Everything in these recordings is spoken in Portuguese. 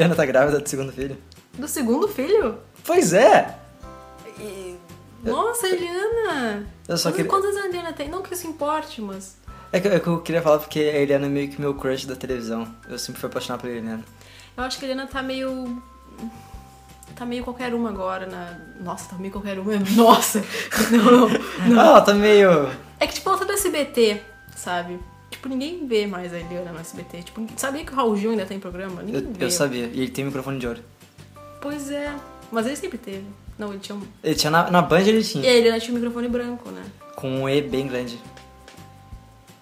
Tu viu que a Eliana tá grávida do segundo filho? Do segundo filho? Pois é! E... Nossa, Eliana! Eu só Quantas, queria... quantas anos a Eliana tem? Não que isso importe, mas... É que, é que eu queria falar porque a Eliana é meio que meu crush da televisão. Eu sempre fui apaixonado pela Eliana. Eu acho que a Eliana tá meio... Tá meio qualquer uma agora na... Nossa, tá meio qualquer uma. Nossa! Não, não. Ah, ela tá meio... É que, tipo, ela tá do SBT, sabe? Tipo, ninguém vê mais a Eliana no SBT. Tipo, sabia que o Raul Gil ainda tem programa? Ninguém Eu, vê. eu sabia. E ele tem microfone de ouro. Pois é. Mas ele sempre teve. Não, ele tinha um... Ele tinha na, na Band, ele E tinha. a Eliana tinha um microfone branco, né? Com um E bem grande.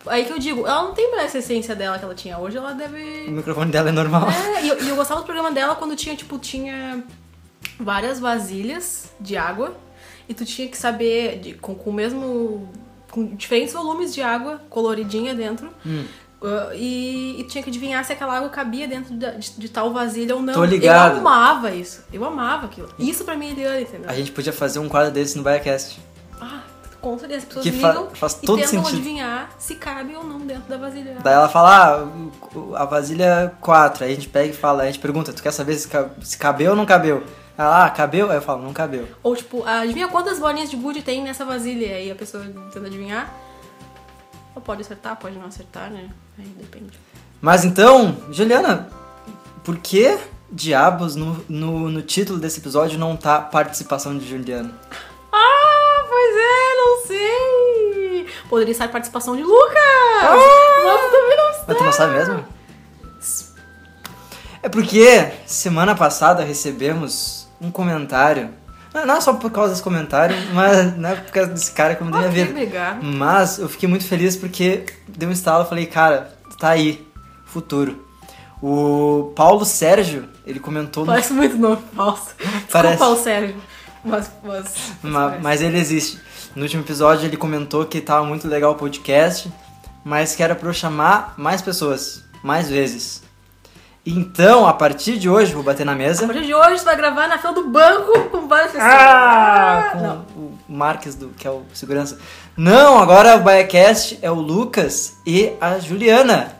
Aí que eu digo, ela não tem mais essa essência dela que ela tinha. Hoje ela O deve... microfone dela é normal. É, e eu, e eu gostava do programa dela quando tinha, tipo, tinha várias vasilhas de água e tu tinha que saber, de- com, com o mesmo. Com diferentes volumes de água coloridinha dentro. Hum. uh, e, e tinha que adivinhar se aquela água cabia dentro da- de, de tal vasilha ou não. Tô ligado. Eu amava isso. Eu amava aquilo. Isso pra mim é Eliana, entendeu? A gente podia fazer um quadro desse no Biacast. Ah, com certeza. As pessoas Que fa- ligam faz e todo tentam sentido. adivinhar se cabe ou não dentro da vasilha. Daí ela fala, ah, a vasilha 4. Aí a gente pega e fala, a gente pergunta, tu quer saber se, ca- se cabeu ou não cabeu? Ela, ah, cabeu? Aí eu falo, não cabeu. Ou tipo, adivinha quantas bolinhas de gude tem nessa vasilha? E aí a pessoa tenta adivinhar. Ou pode acertar, pode não acertar, né? Aí depende. Mas então, Juliana, por que diabos no, no, no título desse episódio não tá participação de Juliana? Ah, pois é, não sei! Poderia estar participação de Lucas! Ah! Mas também não está! Mas tu não sabe mesmo? É porque semana passada recebemos um comentário. Não é só por causa desse comentário, mas não é por causa desse cara que eu mudei minha vida. obrigado. Mas eu fiquei muito feliz porque deu um estalo e falei, cara, tá aí, futuro. O Paulo Sérgio, ele comentou no Parece muito nome falso. Parece. Desculpa, o Sérgio. Mas, mas, Ma- parece. mas ele existe. No último episódio ele comentou que tava muito legal o podcast, mas que era pra eu chamar mais pessoas, mais vezes. Então, a partir de hoje, vou bater na A mesa. partir de hoje, tu vai gravar na fila do banco com várias pessoas. Ah, com Não. o Marques, do, que é o segurança. Não, agora o Biacast é o Lucas e a Juliana.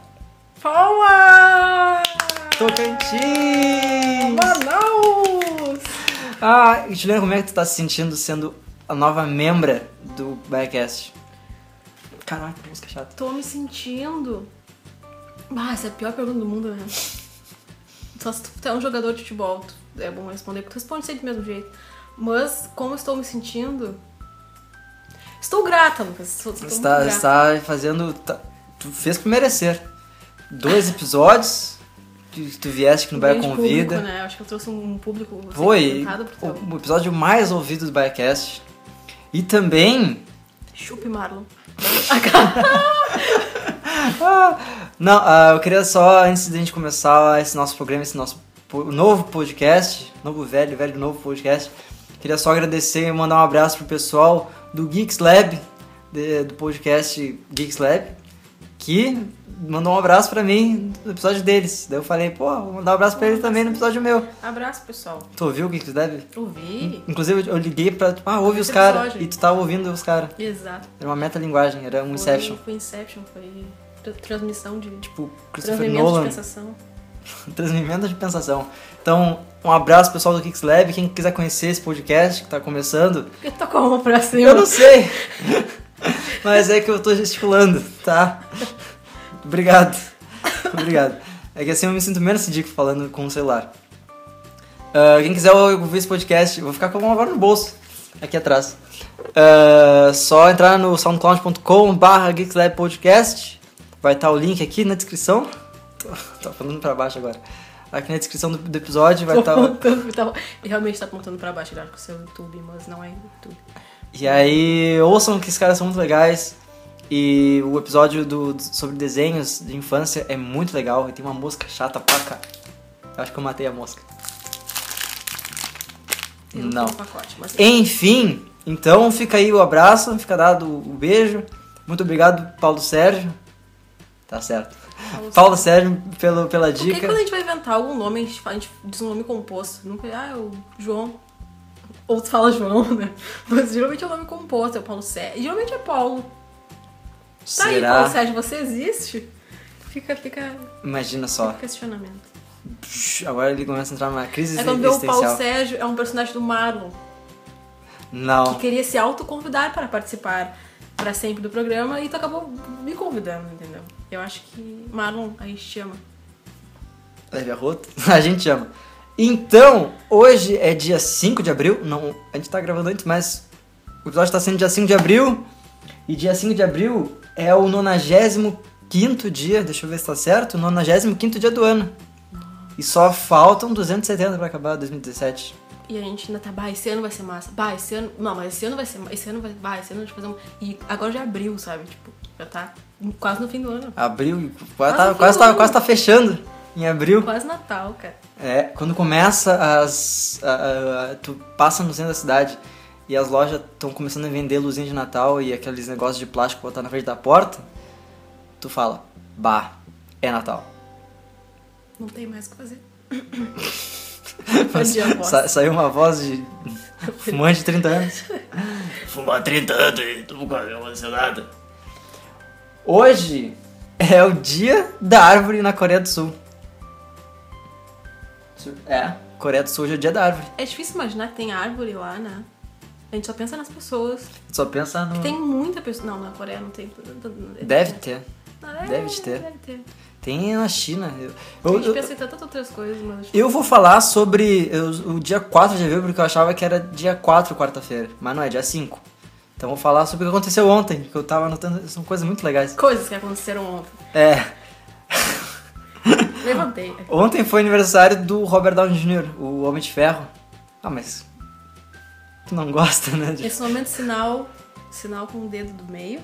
Palmas! Tocantins! Manaus! Ah, Juliana, como é que tu tá se sentindo sendo a nova membra do Biacast? Caraca, que música chata. Tô me sentindo. Ah, essa é a pior pergunta do mundo, né? Só se tu é um jogador de futebol, tu- é bom responder, porque tu responde sempre do mesmo jeito. Mas como estou me sentindo? Estou grata, Lucas. Estou, estou Você muito tá, grata. você tá fazendo. tá- tu fez por merecer. Dois episódios. que tu vieste aqui no Baia Grande Convida. Público, né? Acho que eu trouxe um público assim, Foi teu- o, episódio mais ouvido do Biacast. E também. Chupe Marlon. Ah, não, ah, eu queria só, antes de a gente começar esse nosso programa, esse nosso po- novo podcast, novo velho, velho novo podcast, queria só agradecer e mandar um abraço pro pessoal do Geeks Lab, de- do podcast Geeks Lab, que mandou um abraço pra mim no episódio deles. Daí eu falei, pô, vou mandar um abraço pra ele também no episódio meu. Abraço, pessoal. Tu ouviu o Geeks Lab? Ouvi. Inclusive eu liguei pra, tipo, ah, ouve os caras. E tu tava ouvindo os caras. Exato. Era uma metalinguagem, era um Inception. Foi, foi Inception, foi transmissão de. Tipo, Christopher Transmimento de Nolan. pensação. Transmimento de pensação. Então, um abraço pessoal do Kicks Lab. Quem quiser conhecer esse podcast que tá começando, tocou a mão pra cima? eu não sei. Mas é que eu tô gesticulando, tá? Obrigado. Obrigado. É que assim eu me sinto menos ridículo falando com o celular. Ah, quem quiser ouvir esse podcast, eu vou ficar com a mão agora no bolso, aqui atrás. Ah, só entrar no soundcloud.com barra Geekslab Podcast. Vai estar o link aqui na descrição. Tô, tô falando pra baixo agora. Aqui na descrição do, do episódio vai estar... tá- realmente tá apontando pra baixo, claro, com o seu YouTube, mas não é YouTube. E aí, ouçam que esses caras são muito legais. E o episódio do, sobre desenhos de infância é muito legal. E tem uma mosca chata pra cá. Acho que eu matei a mosca. Eu Não. um pacote, mas Enfim, então fica aí o abraço, fica dado o beijo. Muito obrigado, Paulo Sérgio. Tá certo. Paulo Paulo Sérgio pelo, pela Por que dica. quando a gente vai inventar algum nome, a gente, a gente diz um nome composto? Nunca, ah, é o João. Ou tu fala João, né? Mas geralmente é o nome composto, é o Paulo Sérgio. Geralmente é Paulo. Tá aí, Será? Paulo Sérgio, você existe? Fica, fica Imagina só. questionamento. psh, agora ele começa a entrar numa crise É quando o Paulo. Sérgio, é um personagem do Marlon, Não. que queria se autoconvidar para participar para sempre do programa e tu acabou me convidando, entendeu? Eu acho que Marlon, a gente te ama. Leve a rota. A gente ama. Então, hoje é dia 5 de abril. Não, a gente tá gravando antes, mas o episódio tá sendo dia 5 de abril. E dia 5 de abril é o 95 dia, deixa eu ver se tá certo, 95 dia do ano. E só faltam 270 pra acabar 2017. E a gente ainda tá, bah, esse ano vai ser massa. Bah, esse ano. Não, mas esse ano vai ser. Esse ano vai. Bah, esse ano a gente vai fazer um. E agora já abriu, sabe? Tipo, já tá quase no fim do ano. Abril, quase, tá, quase, tá, quase tá fechando em abril. Quase Natal, cara. É, quando começa as. a- a- tu passa no centro da cidade e as lojas estão começando a vender luzinha de Natal e aqueles negócios de plástico botar na frente da porta, tu fala, bah, é Natal. Não tem mais o que fazer. A voz. Sa- saiu uma voz de fumante de 30 anos. Fumar 30 anos e tu nunca aconteceu nada. Hoje é o dia da árvore na Coreia do Sul. É, Coreia do Sul hoje é o dia da árvore. É difícil imaginar que tem árvore lá, né? A gente só pensa nas pessoas. Tu só pensa no. Tem muita pessoa. Não, na Coreia não tem. Deve ter. Não, é, deve de ter. Deve ter. Tem na China. Eu, A eu, gente eu, pensa em tantas outras coisas, mas. eu vou falar sobre eu- o dia 4 de abril, porque eu achava que era dia 4, quarta-feira. Mas não é, dia 5. Então eu vou falar sobre o que aconteceu ontem, que eu tava anotando. São coisas muito legais. Coisas que aconteceram ontem. É. Levantei. Ontem foi aniversário do Robert Downey Jr., o Homem de Ferro. Ah, mas. Tu não gosta, né? de- Esse momento, sinal. Sinal com o dedo do meio.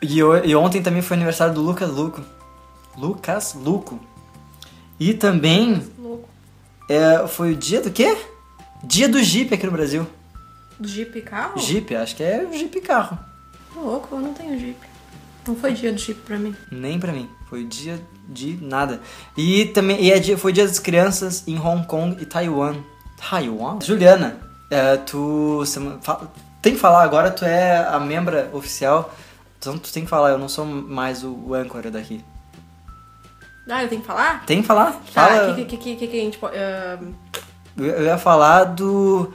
E, o- e ontem também foi aniversário do Lucas Luco. Lucas Luco. E também Louco. é, foi o dia do quê? Dia do Jeep aqui no Brasil. Do Jeep carro? Jeep, acho que é Jeep carro. Tô louco, eu não tenho Jeep. Não foi dia do Jeep pra mim. Nem pra mim. Foi dia de nada. E também e é dia, foi dia das crianças em Hong Kong e Taiwan. Taiwan? Juliana, é, tu tem que falar agora, tu é a membra oficial. Então tu tem que falar, eu não sou mais o, o âncora daqui. Ah, eu tenho que falar? Tem que falar? Tá, Fala. o que, que, que, que, que a gente pode. ahn, Eu eu ia falar do,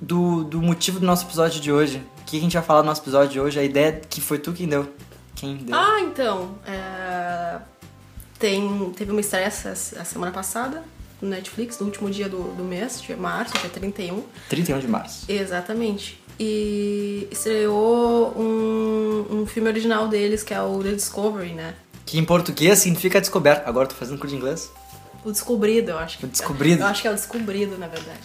do, do motivo do nosso episódio de hoje. O que a gente vai falar no nosso episódio de hoje? A ideia que foi tu quem deu. Quem deu? Ah, então. é, Tem, teve uma estreia essa, a semana passada no Netflix, no último dia do, do mês, dia março, dia 31. 31 de março. Exatamente. E estreou um, um filme original deles, que é o The Discovery, né? Que em português significa descoberto. Agora eu tô fazendo curso de inglês. O Descobrido, eu acho que O Descobrido. Eu acho que é o Descobrido, na verdade.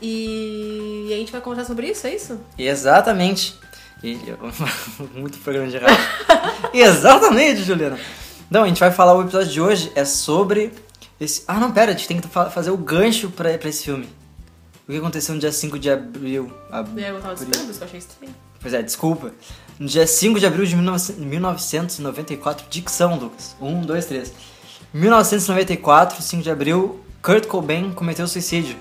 E, e a gente vai conversar sobre isso, é isso? Exatamente. E- Muito programa de rádio. Exatamente, Juliana. Não, a gente vai falar o episódio de hoje é sobre esse. Ah, não, pera, a gente tem que fa- fazer o gancho pra, pra esse filme. O que aconteceu no dia 5 de abril? E aí eu tava abril. esperando, isso que eu achei estranho. Pois é, desculpa. No dia 5 de abril de 19- 1994, dicção, Lucas. 1, 2, 3. 1994, 5 de abril, Kurt Cobain cometeu suicídio.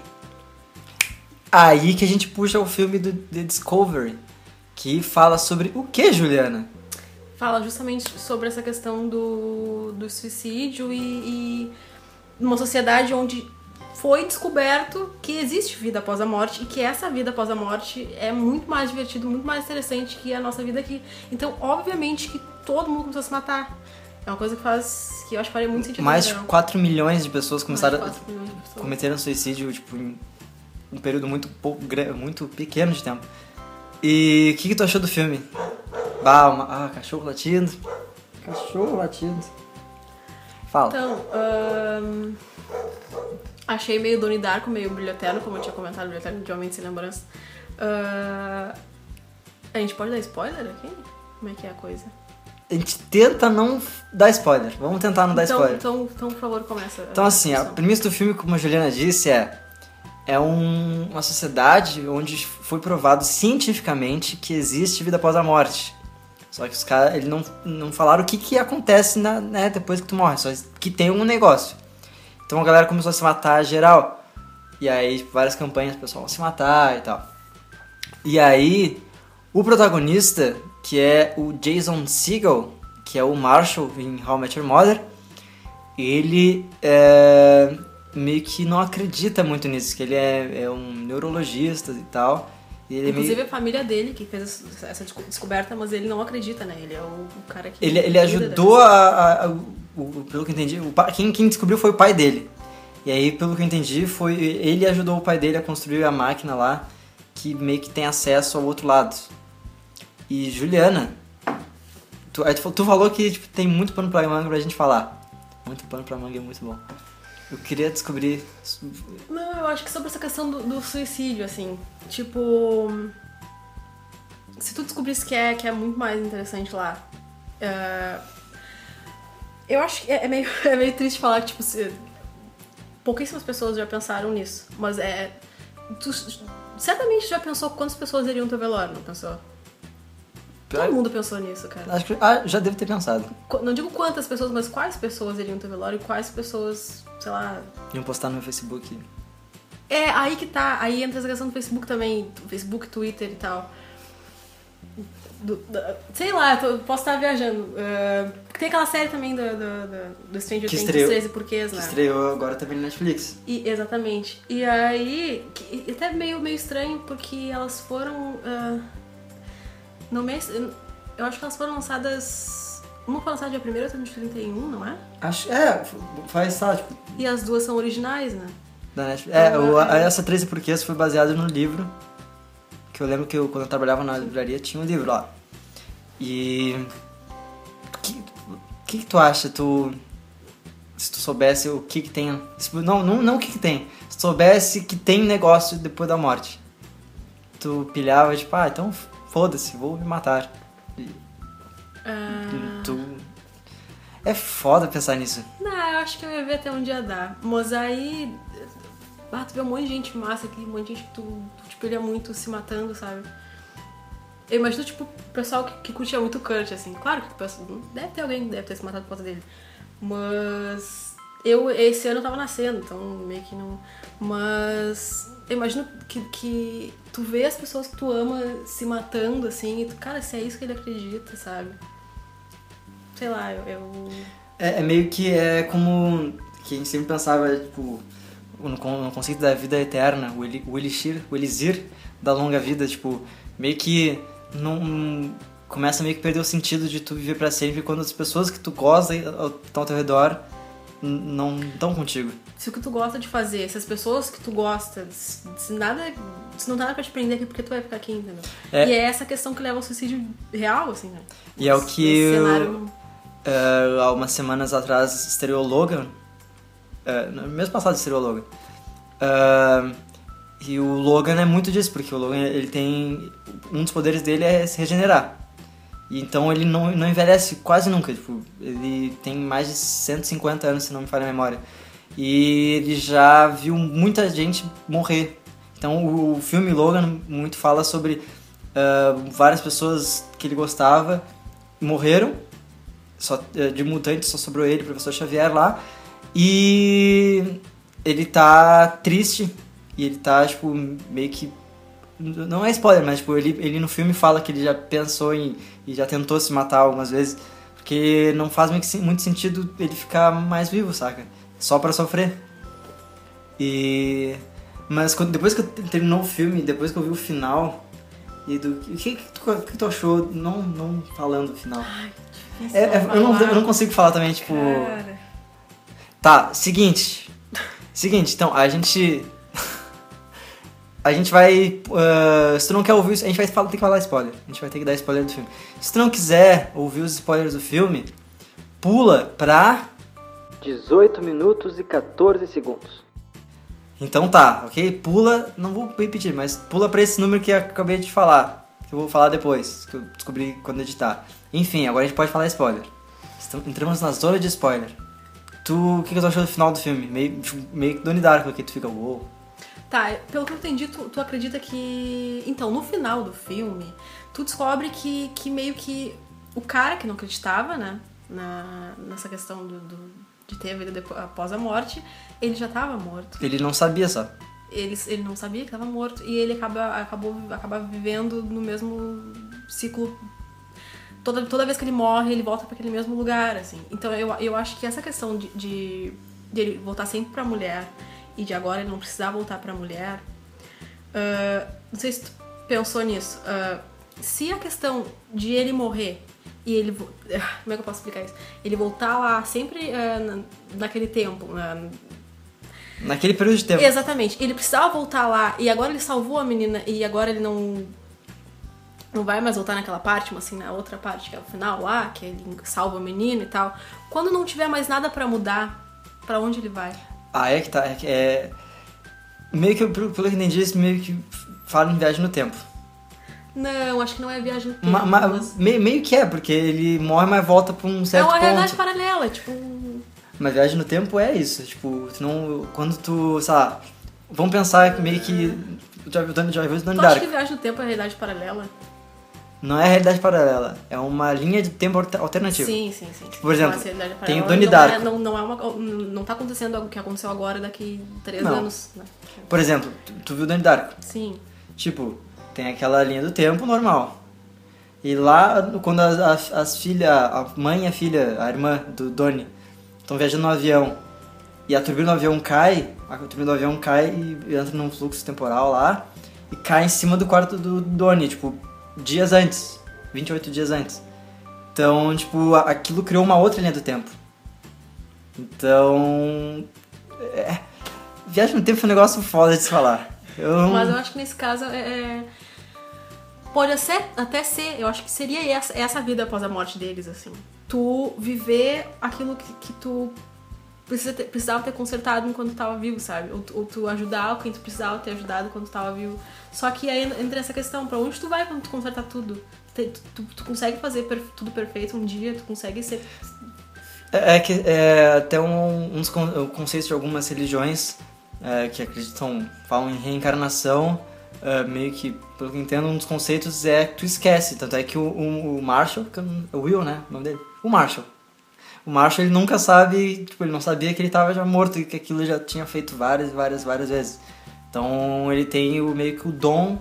Aí que a gente puxa o filme do The Discovery, que fala sobre o que, Juliana? Fala justamente sobre essa questão do, do suicídio e, e numa sociedade onde foi descoberto que existe vida após a morte e que essa vida após a morte é muito mais divertido, muito mais interessante que a nossa vida aqui. Então, obviamente que todo mundo começou a se matar. É uma coisa que faz. que eu acho que faria muito sentido. Mais de geral. 4 milhões de pessoas começaram quatro milhões de pessoas. cometeram suicídio, tipo, em um período muito, pouco, muito pequeno de tempo. E o que, que tu achou do filme? Bah, uma- ah, cachorro latindo. Cachorro latindo. Fala. Então, achei meio Donnie Darko, meio brilhoterno, como eu tinha comentado, brilhoterno de Homem Sem Lembrança. Ah, a gente pode dar spoiler aqui? Como é que é a coisa? A gente tenta não dar spoiler. Vamos tentar não dar então, spoiler. Então, então, por favor, começa. a Então, assim, a premissa do filme, como a Juliana disse, é. É um- uma sociedade onde foi provado cientificamente que existe vida após a morte. Só que os caras, eles não, não falaram o que, que acontece na, né, depois que tu morre, só que tem um negócio. Então a galera começou a se matar geral. E aí, tipo, várias campanhas, o pessoal vai se matar e tal. E aí, o protagonista, que é o Jason Segel, que é o Marshall em How I Met Your Mother, ele é, meio que não acredita muito nisso, que ele é, é um neurologista e tal. Ele Inclusive meio, a família dele que fez essa desco- descoberta, mas ele não acredita, né? Ele é o, cara que. ele, ele ajudou a, a- a- o- Pelo que eu entendi, o quem, quem descobriu foi o pai dele. E aí, pelo que eu entendi, foi ele ajudou o pai dele a construir a máquina lá, que meio que tem acesso ao outro lado. E Juliana, tu, tu, tu falou que tipo, tem muito pano pra manga pra gente falar. Muito pano pra manga é muito bom. Eu queria descobrir. Não, eu acho que sobre essa questão do, do suicídio, assim, tipo. Se tu descobrisse que é, que é muito mais interessante lá. é, eu acho que é, é meio, é meio triste falar que, tipo, se, pouquíssimas pessoas já pensaram nisso. Mas é. Tu certamente já pensou quantas pessoas iriam teu velório, não pensou? Todo mundo pensou nisso, cara. Acho que ah, já devo ter pensado. Não digo quantas pessoas, mas quais pessoas iriam teu velório e quais pessoas, sei lá, Iam postar no meu Facebook. É, aí que tá. Aí entra essa questão do Facebook também. Facebook, Twitter e tal. Do- da- sei lá, eu tô- posso estar viajando. É, tem aquela série também do, do, do, do Stranger Que Things, estreou- 13 porquês, Que né? estreou agora também no Netflix. E, exatamente. E aí, que- até meio, meio estranho, porque elas foram. ah, no mês. Eu acho que elas foram lançadas. Uma foi lançada dia 1 outra dia 31, não é? Acho. É, faz, tá, tipo, E as duas são originais, né? Da Netflix. É, o, Ah, a- é. essa 13 porquês foi baseado no livro. Que eu lembro que eu, quando eu trabalhava na livraria tinha um livro lá. E. O que, que, que tu acha? Tu. Se tu soubesse o que que tem. Não, não, não o que que tem. Se tu soubesse que tem negócio depois da morte. Tu pilhava, tipo, ah, então foda-se, vou me matar. E Ah, tu. É foda pensar nisso. Não, eu acho que eu ia ver até um dia dar. Mas aí. Ah, tu vê um monte de gente massa aqui, um monte de gente que tu, tu tipo, ele é muito se matando, sabe? Eu imagino, tipo, o pessoal que, que curtia muito o Kurt, assim. Claro que o pessoal, deve ter alguém que deve ter se matado por causa dele. Mas. Eu, esse ano eu tava nascendo, então meio que não. Mas. Eu imagino que, que tu vê as pessoas que tu ama se matando, assim, e tu, cara, se é isso que ele acredita, sabe? Sei lá, eu- eu É, é meio que é como que a gente sempre pensava, tipo, no, con- no conceito da vida eterna, o, eli- o elixir, o elixir da longa vida, tipo, meio que não começa meio que perder o sentido de tu viver pra sempre quando as pessoas que tu gosta estão ao teu redor não estão contigo. se o que tu gosta de fazer, se as pessoas que tu gosta, se, nada, se não tá nada pra te prender aqui, porque tu vai ficar aqui, entendeu? É. E é essa questão que leva ao suicídio real, assim, né? E é o que eu- cenário... É, há umas semanas atrás estreou Logan. No mês passado estreou Logan. É, e o Logan é muito disso, porque o Logan ele tem. Um dos poderes dele é se regenerar. Então ele não, não envelhece quase nunca. Tipo, ele tem mais de 150 anos, se não me falha a memória. E ele já viu muita gente morrer. Então o, filme Logan muito fala sobre ah, várias pessoas que ele gostava morreram só, eh, de mutante só sobrou ele, o professor Xavier lá. E ele tá triste. E ele tá, tipo, meio que. Não é spoiler, mas tipo, ele, ele no filme fala que ele já pensou em. e já tentou se matar algumas vezes. Porque não faz muito, sen- muito sentido ele ficar mais vivo, saca? Só pra sofrer. E. Mas quando, depois que eu terminou o filme, depois que eu vi o final. E do. O que, que, tu, que tu achou? Não, não falando o final. Difícil É, é, eu, não, eu não consigo falar também, tipo. Cara, Tá, seguinte. Seguinte, então, a gente. A gente vai. ah, se tu não quer ouvir a gente vai ter que falar spoiler. A gente vai ter que dar spoiler do filme. Se tu não quiser ouvir os spoilers do filme, pula pra. 18 minutos e 14 segundos. Então tá, ok? Pula, não vou repetir, mas pula pra esse número que eu acabei de falar. Que eu vou falar depois, que eu descobri quando editar. Enfim, agora a gente pode falar spoiler. Entramos na zona de spoiler. Tu, o que, que tu achou do final do filme? Meio, meio que Donnie Darko, que tu fica, uou. Tá, pelo que eu entendi, tu, tu acredita que. Então, no final do filme, tu descobre que, que meio que o cara que não acreditava, né? Na, nessa questão do, do- de ter a vida depois, após a morte, ele já tava morto. Ele não sabia só. Ele, ele não sabia que estava morto e ele acaba, acabou acaba vivendo no mesmo ciclo toda, toda vez que ele morre, ele volta para aquele mesmo lugar, assim. Então eu, eu acho que essa questão de, de, de ele voltar sempre pra mulher e de agora ele não precisar voltar pra mulher. ah, não sei se tu pensou nisso. ah, se a questão de ele morrer e ele. vo- Como é que eu posso explicar isso? Ele voltar lá sempre ah, na- naquele tempo. ah, Naquele período de tempo. Exatamente. Ele precisava voltar lá e agora ele salvou a menina e agora ele não não vai mais voltar naquela parte, mas assim, na outra parte, que é o final lá, que ele salva a menina e tal. Quando não tiver mais nada pra mudar, pra onde ele vai? Ah, é que tá. É, que é... Meio que, pelo pelo que eu entendi, isso meio que fala em viagem no tempo. Não, acho que não é viagem no tempo. Ma- ma- mas- meio, meio que é, porque ele morre, mas volta pra um É certo uma realidade ponto. paralela, tipo. Mas viagem no tempo é isso. Tipo, tu não, quando tu, sei lá, vamos pensar que meio que. Já viu o Donnie Tu acha Darko? que viagem no tempo é realidade paralela? Não é realidade paralela, é uma linha de tempo alter- alternativa. Sim, sim, sim. Por exemplo, tem o Donnie não Darko. É, não, não, é uma, não tá acontecendo algo que aconteceu agora daqui três Não. anos, né? Por exemplo, tu, tu viu o Donnie Darko? Sim. Tipo, tem aquela linha do tempo normal. E lá, quando as, as, as filhas, a mãe e a filha, a irmã do Donnie, estão viajando no avião e a turbina do avião cai, a turbina do avião cai e entra num fluxo temporal lá e cai em cima do quarto do Donnie, tipo, dias antes, 28 dias antes. Então, tipo, aquilo criou uma outra linha do tempo. Então. É, viagem no tempo é um negócio foda de se falar. Eu, Mas eu acho que nesse caso é. é- Pode ser, até ser, eu acho que seria essa, essa vida após a morte deles, assim. Tu viver aquilo que, que tu precisa ter- precisava ter consertado enquanto tava vivo, sabe? Ou, ou tu ajudar quem tu precisava ter ajudado quando tava vivo. Só que aí entra essa questão, pra onde tu vai quando tu consertar tudo? Tu, tu- tu consegue fazer per- tudo perfeito um dia, tu consegue ser. É, é que é, até um, uns con- conceitos de algumas religiões é, que acreditam, falam em reencarnação, é, meio que, pelo que entendo, um dos conceitos é que tu esquece. Tanto é que o, o, o Marshall, que é o Will, né? O nome dele? O Marshall. O Marshall, ele nunca sabe, tipo, ele não sabia que ele estava já morto e que aquilo já tinha feito várias, várias, várias vezes. Então ele tem o, meio que o dom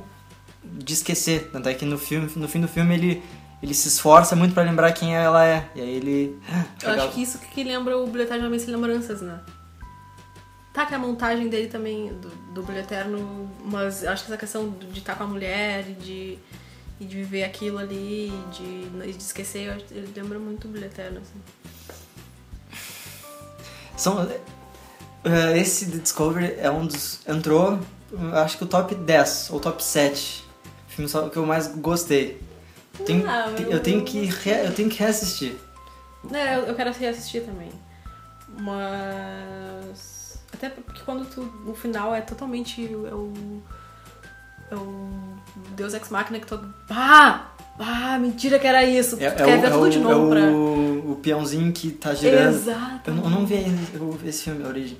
de esquecer. Tanto é que no, filme, no fim do filme ele, ele se esforça muito pra lembrar quem ela é. E aí ele. Eu acho que isso que lembra o Brilho Eterno Sem Lembranças, né? Tá, que a montagem dele também, do, do mas acho que essa questão de estar com a mulher e de, e de viver aquilo ali e de, e de esquecer, eu ele lembra muito o Brilho Eterno, assim. São, eh, esse The Discovery é um dos. Entrou, acho que o top 10 ou top 7 filmes só que eu mais gostei. Ah, eu- eu, tenho que re- eu tenho que reassistir. É, eu, eu quero reassistir também. Mas. Até porque quando tu. O final é totalmente. É o. É o. Deus Ex Machina que tu. Ah! Ah, mentira que era isso! É, tu é quer o, ver é tudo de é novo pra. o, o peãozinho que tá girando. Exato. Eu não, eu não vi eu- esse filme, a origem.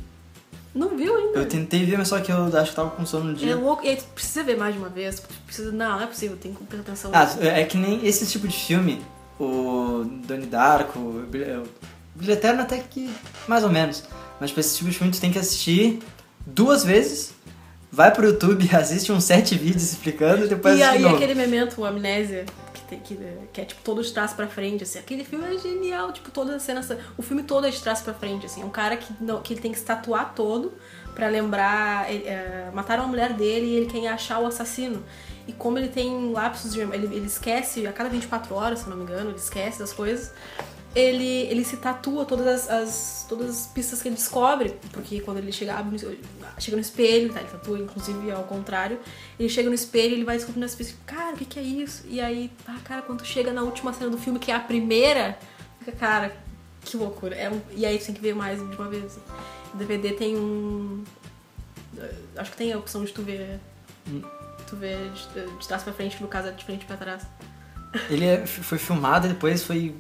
Não viu ainda? Eu tentei ver, mas só que eu acho que tava com sono no É dia. louco. E aí tu precisa ver mais de uma vez. Precisa... Não, não é possível. Tem que prestar atenção. Ah, nisso. é que nem esse tipo de filme, o Donnie Darko, o Brilho o Brilho Eterno até que mais ou menos. Mas tipo, esse tipo de filme tu tem que assistir duas vezes, vai pro YouTube, assiste uns sete vídeos explicando e depois e aí de aquele memento, o Amnésia, que, tem- que, que é tipo todo de trás pra frente, assim. Aquele filme é genial, tipo, todas as cenas. O filme todo é de trás pra frente, assim. É um cara que, não, que ele tem que se tatuar todo pra lembrar. ele, é, mataram a mulher dele e ele quer achar o assassino. E como ele tem lapsos de memória, ele, ele esquece a cada 24 horas, se não me engano, ele esquece das coisas. Ele, ele se tatua todas as, as- todas as pistas que ele descobre, porque quando ele chega, abre chega no espelho, tá? Ele tatua, inclusive, ao contrário. Ele chega no espelho e ele vai descobrindo as pistas. Cara, o que, que é isso? E aí, ah, cara, quando chega na última cena do filme, que é a primeira, fica, cara, que loucura. É um- e aí tu tem que ver mais de uma vez. O DVD tem um. Acho que tem a opção de tu ver. Tu ver de, de trás pra frente, no caso é de frente pra trás. Ele é- foi filmado e depois foi.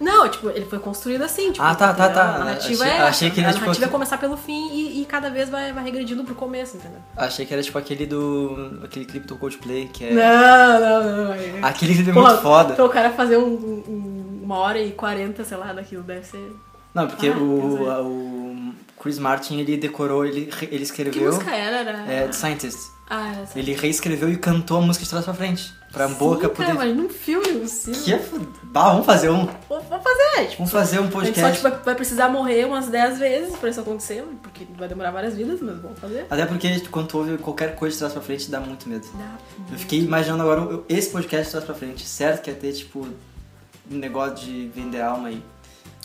Não, tipo, ele foi construído assim, tipo, Ah, tá, tá, tá. A narrativa Achei- é achei que ele, a tipo, narrativa é aqui- começar pelo fim e, e cada vez vai, vai regredindo pro começo, entendeu? Achei que era tipo aquele do. aquele clipe do Coldplay, que é. Não, não, não. Aquele clipe é muito foda. O cara fazer um, um- uma hora e quarenta, sei lá, daquilo deve ser. Não, porque Ah, o, a- o Chris Martin ele decorou, ele, ele Que escreveu. música era? Era. É, The Scientist. Ah, era essa. Ele reescreveu e cantou a música de trás pra frente. Pra boca Sim, poder. cara, imagina um filme no cinema. Que é fud- Bah, vamos fazer um. Vamos fazer, tipo, Vamos fazer um a gente só podcast. tipo, vai, precisar morrer umas 10 vezes pra isso acontecer, porque vai demorar várias vidas, mas vamos fazer. Até porque quando tu ouve qualquer coisa de trás pra frente dá muito medo. Dá. Eu fiquei imaginando agora eu- esse podcast de trás pra frente. Certo que ia ter, tipo, um negócio de vender alma aí.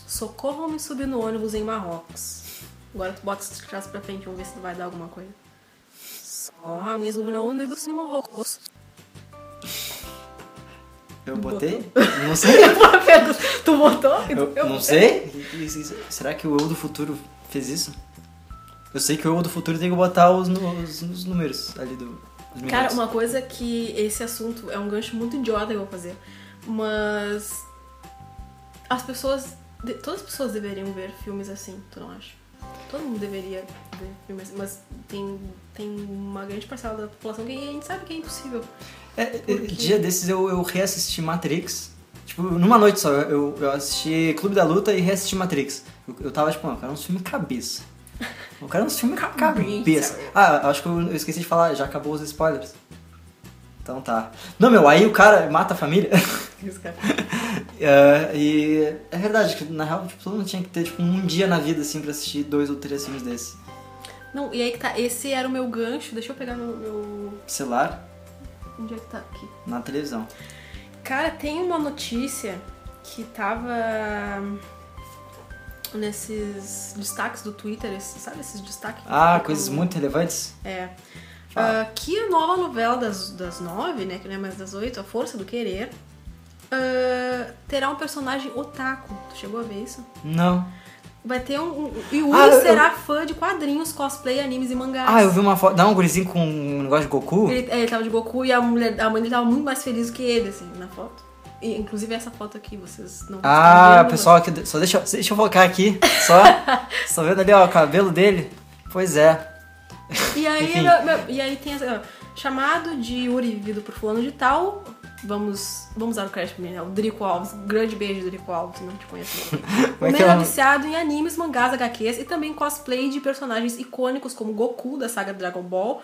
Socorro me subir no ônibus em Marrocos. Agora tu bota de trás pra frente, vamos ver se vai dar alguma coisa. Socorro me subir no ônibus em Marrocos. Eu botei? Não sei. tu botou? Eu, não sei. Será que o eu do futuro fez isso? Eu sei que o eu do futuro tem que botar os, os- os números ali do. Cara, uma coisa que esse assunto é um gancho muito idiota que eu vou fazer, mas as pessoas, todas as pessoas deveriam ver filmes assim, tu não acha? Todo mundo deveria ver filmes assim, mas tem, tem uma grande parcela da população que a gente sabe que é impossível. É, é, Porque- dia desses eu, eu reassisti Matrix. Tipo, numa noite só, eu, eu assisti Clube da Luta e reassisti Matrix. Eu, eu tava tipo, mano, eu quero um filme cabeça. Eu quero um filme cabeça. Ah, acho que eu, eu esqueci de falar, já acabou os spoilers. Então tá. Não, meu, aí o cara mata a família. Cara. É, e é verdade, que na real, tipo, todo mundo tinha que ter tipo, um dia na vida assim pra assistir dois ou três filmes desse. Não, e aí que tá, esse era o meu gancho, deixa eu pegar meu... meu... Celular Onde é que tá? Aqui. na televisão. Cara, tem uma notícia que tava nesses destaques do Twitter, esses- sabe esses destaques? que Ah, coisas muito relevantes? É. Ah, que a nova novela das, das nove, né, que não é mais das oito, A Força do Querer, ah, terá um personagem otaku. Tu chegou a ver isso? Não. Vai ter um... um e o Ah, Uri eu- será fã de quadrinhos, cosplay, animes e mangás. Ah, eu vi uma foto. Dá um gurizinho com um negócio de Goku? Ele, é, ele tava de Goku e a, mulher, a mãe dele tava muito mais feliz que ele, assim, na foto. E, inclusive essa foto aqui, vocês não Ah, pessoal aqui. Só deixa, eu- deixa eu focar aqui. Só. Só vendo ali, ó, o cabelo dele. Pois é. E aí, e aí tem essa, ó, chamado de Yuri vivido por fulano de tal. Vamos, vamos dar o crédito pra mim, né? O Drico Alves. Grande beijo, Drico Alves, não te conheço. o é é viciado em animes, mangás, HQs e também cosplay de personagens icônicos como Goku, da saga Dragon Ball.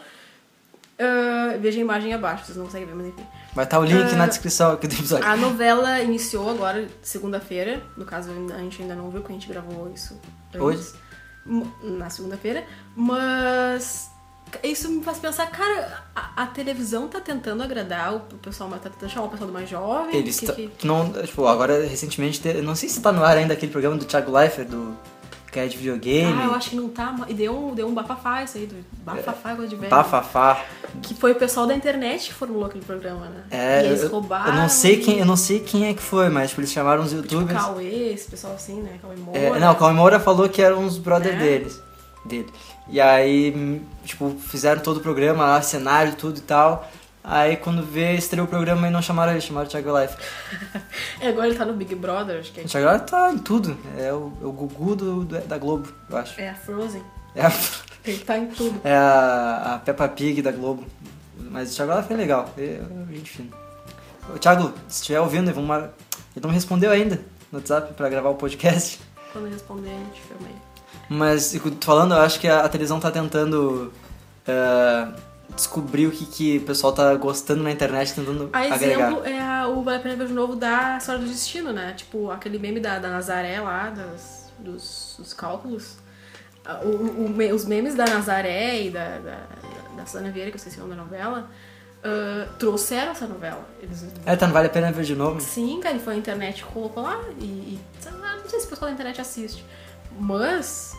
Ah, veja a imagem abaixo, vocês não conseguem ver, mas enfim. Vai estar o link Ah. na descrição aqui do episódio. A novela iniciou agora, segunda-feira. No caso, a gente ainda não viu, porque a gente gravou isso antes. Hoje? Na segunda-feira. Mas isso me faz pensar, cara, a, a televisão tá tentando agradar o pessoal, mais- tá tentando chamar o pessoal do mais jovem. Eles que, tá- que- não, tipo, agora recentemente, não sei se tá no ar ainda aquele programa do Thiago Leifert, do que é de videogame. Ah, eu acho que não tá. E deu um, deu um bafafá isso aí, do bafafá coisa de velho. Bafafá. Que foi o pessoal da internet que formulou aquele programa, né? É, e eles eu, roubaram. eu não sei quem, eu não sei quem é que foi, mas tipo, eles chamaram os Tipo, youtubers. Cauê, esse pessoal assim, né? Cauê Moura. É, não, o Cauê Moura falou que eram uns brother É? deles. Dele. E aí, tipo, fizeram todo o programa lá, cenário, tudo e tal. Aí quando vê, estreou o programa e não chamaram ele, chamaram o Thiago Life. É, agora ele tá no Big Brother, acho que é. O Thiago Life tá em tudo. É o, é o Gugu do, do- da Globo, eu acho. É a Frozen. É a, Ele tá em tudo. é a, a Peppa Pig da Globo. Mas o Thiago Life é legal. É, gente fina. Ô, Thiago, se estiver ouvindo, vamos mar... ele não me respondeu ainda no WhatsApp pra gravar o podcast. Quando responder, a gente filma. Mas, falando, eu acho que a, a televisão tá tentando eh, descobrir o que, que o pessoal tá gostando na internet, tentando A agregar. exemplo é a, o Vale a Pena Ver de Novo da História do Destino, né? Tipo, aquele meme da, da Nazaré lá, das, dos, dos cálculos. Ah, O, o- os memes da Nazaré e da, da, da Susana Vieira, que eu esqueci o nome da novela, ah, trouxeram essa novela. Eles, É, tá, não vale a pena ver de novo. Sim, cara, e foi a internet que colocou lá e, e não sei se o pessoal da internet assiste, mas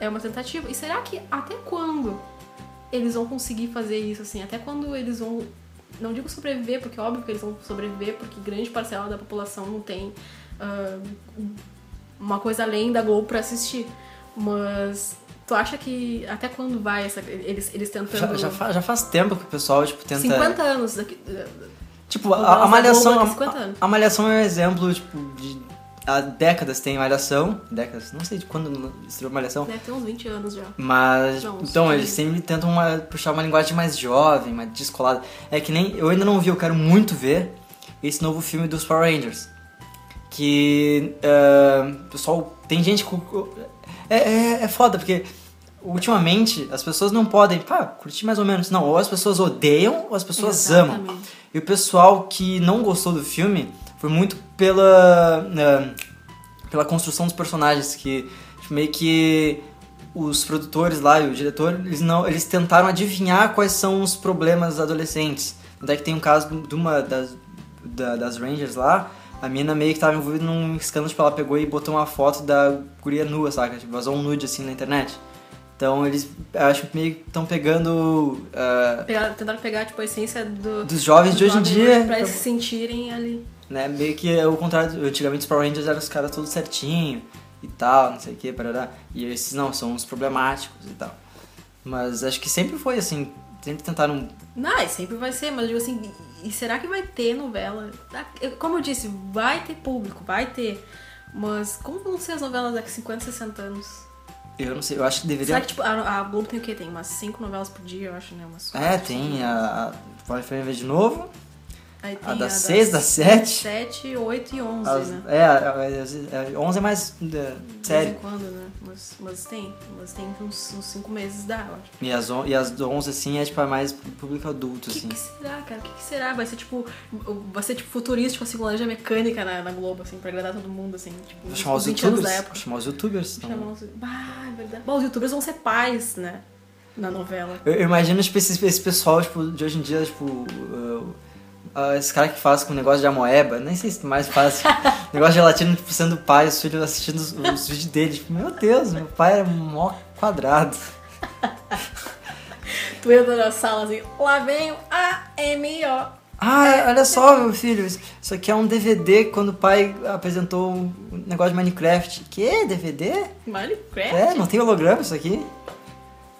é uma tentativa. E será que até quando eles vão conseguir fazer isso assim? Até quando eles vão não digo sobreviver, porque é óbvio que eles vão sobreviver, porque grande parcela da população não tem ah, uma coisa além da Globo pra assistir. Mas tu acha que até quando vai essa, eles, eles tentando Já, já, fa- já faz tempo que o pessoal, tipo, tenta... 50 anos daqui, Tipo, a, a Malhação... A, daqui 50 anos. a Malhação é um exemplo, tipo, de... Há décadas tem Malhação. Décadas, não sei de quando estreou Malhação. deve ter uns 20 anos já. Mas, Não, então, 15. eles sempre tentam uma- puxar uma linguagem mais jovem, mais descolada. É que nem, eu ainda não vi, eu quero muito ver esse novo filme dos Power Rangers. Que, ah, pessoal, tem gente com... É, é, é foda, porque ultimamente as pessoas não podem, pá, curtir mais ou menos. Não, ou as pessoas odeiam ou as pessoas amam. Exatamente. E o pessoal que não gostou do filme foi muito pela, eh, pela construção dos personagens, que tipo, meio que os produtores lá e o diretor, eles, não, eles tentaram adivinhar quais são os problemas adolescentes. Até que tem um caso de uma das, da- das Rangers lá, a mina meio que tava envolvida num escândalo, tipo, ela pegou e botou uma foto da guria nua, saca? Tipo, vazou um nude assim na internet. Então eles, acho que meio que estão pegando ah, Pegaram- tentaram pegar, tipo, a essência do... dos jovens de hoje em dos dia, Pra eles se sentirem ali. Né? Meio que é o contrário, antigamente os Power Rangers eram os caras todos certinho e tal, não sei o que, parará. E esses não, são os problemáticos e tal. Mas acho que sempre foi assim, sempre tentaram... Não, sempre vai ser, mas digo assim, e será que vai ter novela? Ah, Como eu disse, vai ter público, vai ter. Mas como vão ser as novelas daqui 50, 60 anos? Eu não sei, eu acho que deveria... Será que, tipo, a, a Globo tem o quê? Tem umas 5 novelas por dia, eu acho, né? Umas É, tem a... a Pode ver de novo, Aí a tem das 6, das 7... 7, 8 e 11, As, né? é, a- a- a- 11 é mais é, De vez sério. em quando, né? Mas, mas tem. Mas tem uns 5 meses dá, eu acho. E as, on- e as 11, assim, é tipo a mais público adulto, O que, assim. que será, cara? O que, que será? Vai ser tipo. Vai ser tipo futurístico, assim, com laranja mecânica na, na Globo, assim, pra agradar todo mundo, assim. Tipo, Vou chamar os 20 anos youtubers. da Vou época. chamar os youtubers. então. Chamar os. Bah, é verdade. Bom, os youtubers vão ser pais, né? Na novela. Eu, eu imagino, tipo, esse, esse pessoal, tipo, de hoje em dia, tipo... uh, uh, esse cara que faz com negócio de amoeba, nem sei se mais faz. negócio de gelatina, tipo, sendo pai, os filhos assistindo os, os vídeos dele. Tipo, meu Deus, meu pai era mó quadrado. Tu entra na sala assim, lá vem o A-M-O. Ah, olha só, meu filho, isso isso aqui é um DVD quando o pai apresentou um negócio de Minecraft. Que? DVD? Minecraft? É, não tem holograma isso aqui?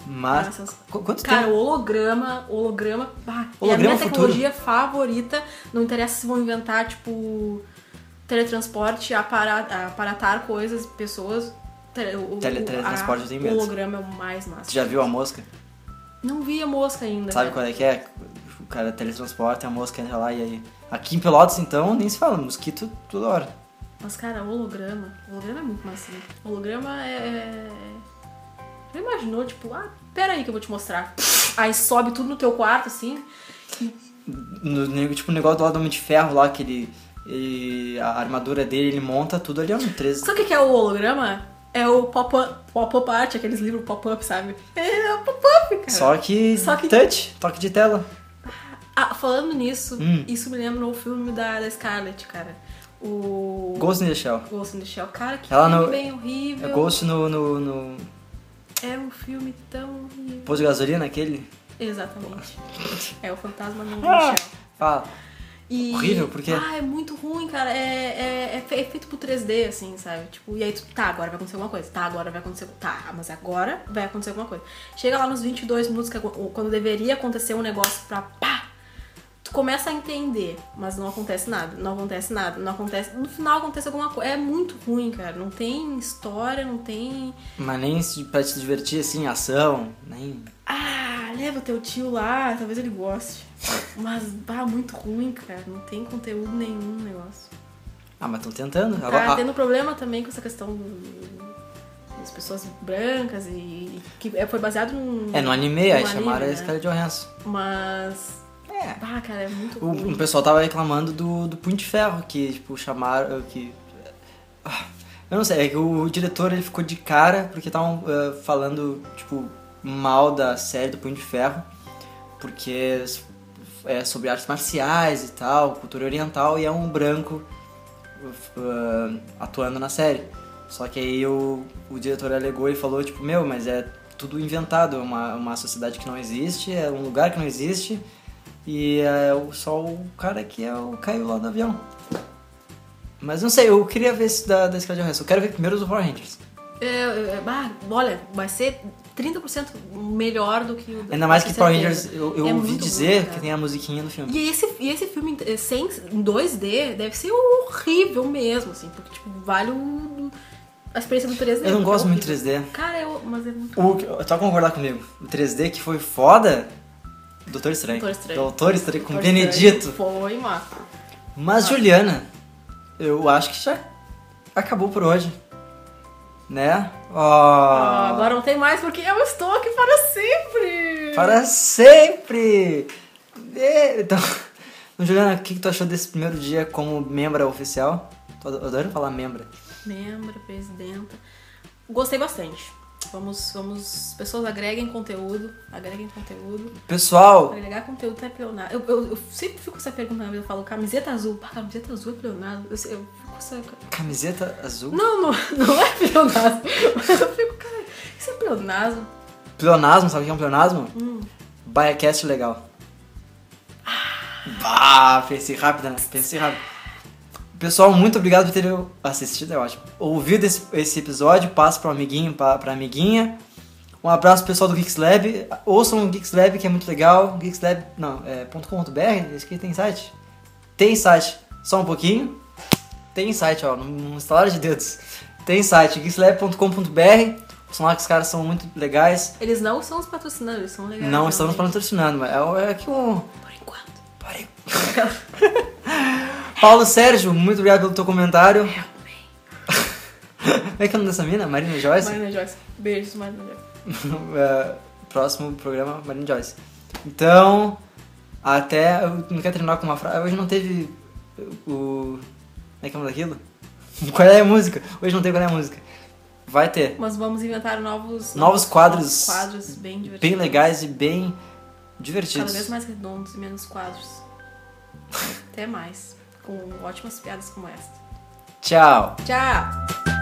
Mas. Nossa, qu- Quanto Cara, tempo? holograma, holograma. Ah, é a Holograma minha futuro. tecnologia favorita. Não interessa se vão inventar, tipo, teletransporte, apara- aparatar coisas, pessoas. Tele, o, Tele- o- teletransporte a- eu tenho medo. O holograma é o mais massa. Tu já viu a mosca? Não vi a mosca ainda. Sabe cara. qual é que é? O cara teletransporta, a mosca entra lá e aí. Aqui em Pelotas, então, nem se fala, mosquito toda hora. Mas, cara, holograma. Holograma é muito massa. né? Holograma é. Já imaginou, tipo, ah, pera aí que eu vou te mostrar. Aí sobe tudo no teu quarto, assim. No, no- tipo, o negócio do lado do Homem de Ferro lá, que ele. ele- a armadura dele, ele monta tudo ali, é um 13. Sabe o que é o holograma? É o pop-up pop art, aqueles livros pop-up, sabe? É o pop-up, cara. Só que. Só que- touch, toque de tela. Ah, falando nisso, Hum. isso me lembra o filme da, da Scarlett, cara. O. Ghost in the Shell. Ghost in the Shell. Cara, que Ela filme no- bem horrível. É Ghost no, no, no É um filme tão posto de gasolina, aquele. Exatamente. É o fantasma no Ah. Michel. Fala. E... Horrível, por quê? Ah, é muito ruim, cara. É, é, é é feito pro 3D, assim, sabe? Tipo, e aí tu, tá, agora vai acontecer alguma coisa. Tá, agora vai acontecer. Tá, mas agora vai acontecer alguma coisa. Chega lá nos 22 minutos, que quando deveria acontecer um negócio pra pá, tu começa a entender, mas não acontece nada, não acontece nada, não acontece. No final acontece alguma coisa. É muito ruim, cara. Não tem história, não tem. Mas nem pra te divertir assim, ação, nem. Ah, leva teu tio lá, talvez ele goste. Mas, bah, muito ruim, cara. Não tem conteúdo nenhum no negócio. Ah, mas estão tentando. Tá Agora, ah, tendo problema também com essa questão do- das pessoas brancas e que é- foi baseado num. é, no anime, aí chamaram a anime, né? Scarlett Johansson. Mas. É. Ah, cara, é muito O, ruim. o pessoal tava reclamando do, do Punho de Ferro, que, tipo, chamaram. que. Ah, Eu não sei, é que o diretor ele ficou de cara porque estavam eh, falando, tipo, mal da série do Punho de Ferro, porque é sobre artes marciais e tal, cultura oriental, e é um branco uh, atuando na série. Só que aí o, o diretor alegou e falou, tipo, meu, mas é tudo inventado, é uma, uma sociedade que não existe, é um lugar que não existe, e é só o cara que é o caiu lá do avião. Mas não sei, eu queria ver esse da, da Scarlett Johansson. Eu quero ver primeiro os Power Rangers. É, é, bah, olha, vai ser 30% melhor do que o. Ainda mais que Power. Rangers, eu, eu É ouvi dizer bom, que tem a musiquinha do filme. E esse, e esse filme sem, em 2D deve ser horrível mesmo, assim, porque, tipo, vale o, a experiência do 3D. Eu não porque gosto é muito de horrível. 3D. Cara, eu, mas é muito O, tu vai concordar comigo? O 3D que foi foda, Doutor Estranho. Doutor Estranho. Doutor Estranho com Doutor Benedito. Estranho Foi, mano. Mas, Juliana, eu acho que já acabou por hoje. Né? Ó, Ah, agora não tem mais porque eu estou aqui para sempre. Para sempre! Então, Juliana, o que, que tu achou desse primeiro dia como membra oficial? Tô adorando falar membra. Membra, presidenta. Gostei bastante. Vamos, vamos. Pessoas agreguem conteúdo. Agreguem conteúdo. Pessoal, Agregar conteúdo é pleonasmo. Eu, eu, eu sempre fico com essa pergunta na vida. Eu falo, camiseta azul. Pá, camiseta azul é pleonasmo. Eu, eu fico com essa. camiseta azul. Não, não, não é pleonasmo. Mas eu fico, cara, isso é pleonasmo. Pleonasmo, sabe o que é um pleonasmo? Hum. Biacast legal. Bah, pensei rápido, né? Pensei rápido. Pessoal, muito obrigado por ter assistido, é ótimo. Ouvido esse, esse episódio, passa pro amiguinho, pra, pra amiguinha. Um abraço pessoal do Geeks Lab. Ouçam o Geeks Lab, que é muito legal. Geeks Lab, não, é .com.br, esse aqui tem site? Tem site, só um pouquinho. Tem site, ó, num instalar de dedos. Tem site, geekslab.com.br. São lá que os caras são muito legais. Eles não são os patrocinadores, eles são legais. Não estamos realmente. patrocinando, mas é, é que um. Por enquanto. Pare. Paulo Sérgio, muito obrigado pelo teu comentário. Como é que é o nome dessa mina? Marina Joyce? Marina Joyce. Beijos, Marina Joyce. É, próximo programa, Marina Joyce. Então, até. Eu não quero terminar com uma frase. Hoje não teve o. Como é que é o nome daquilo? Qual é a música? Hoje não tem qual é a música. Vai ter. Mas vamos inventar novos... Novos quadros. novos quadros bem divertidos. Bem legais e bem Cada divertidos. vez mais redondos e menos quadros. Até mais. Com ótimas piadas como esta. Tchau! Tchau!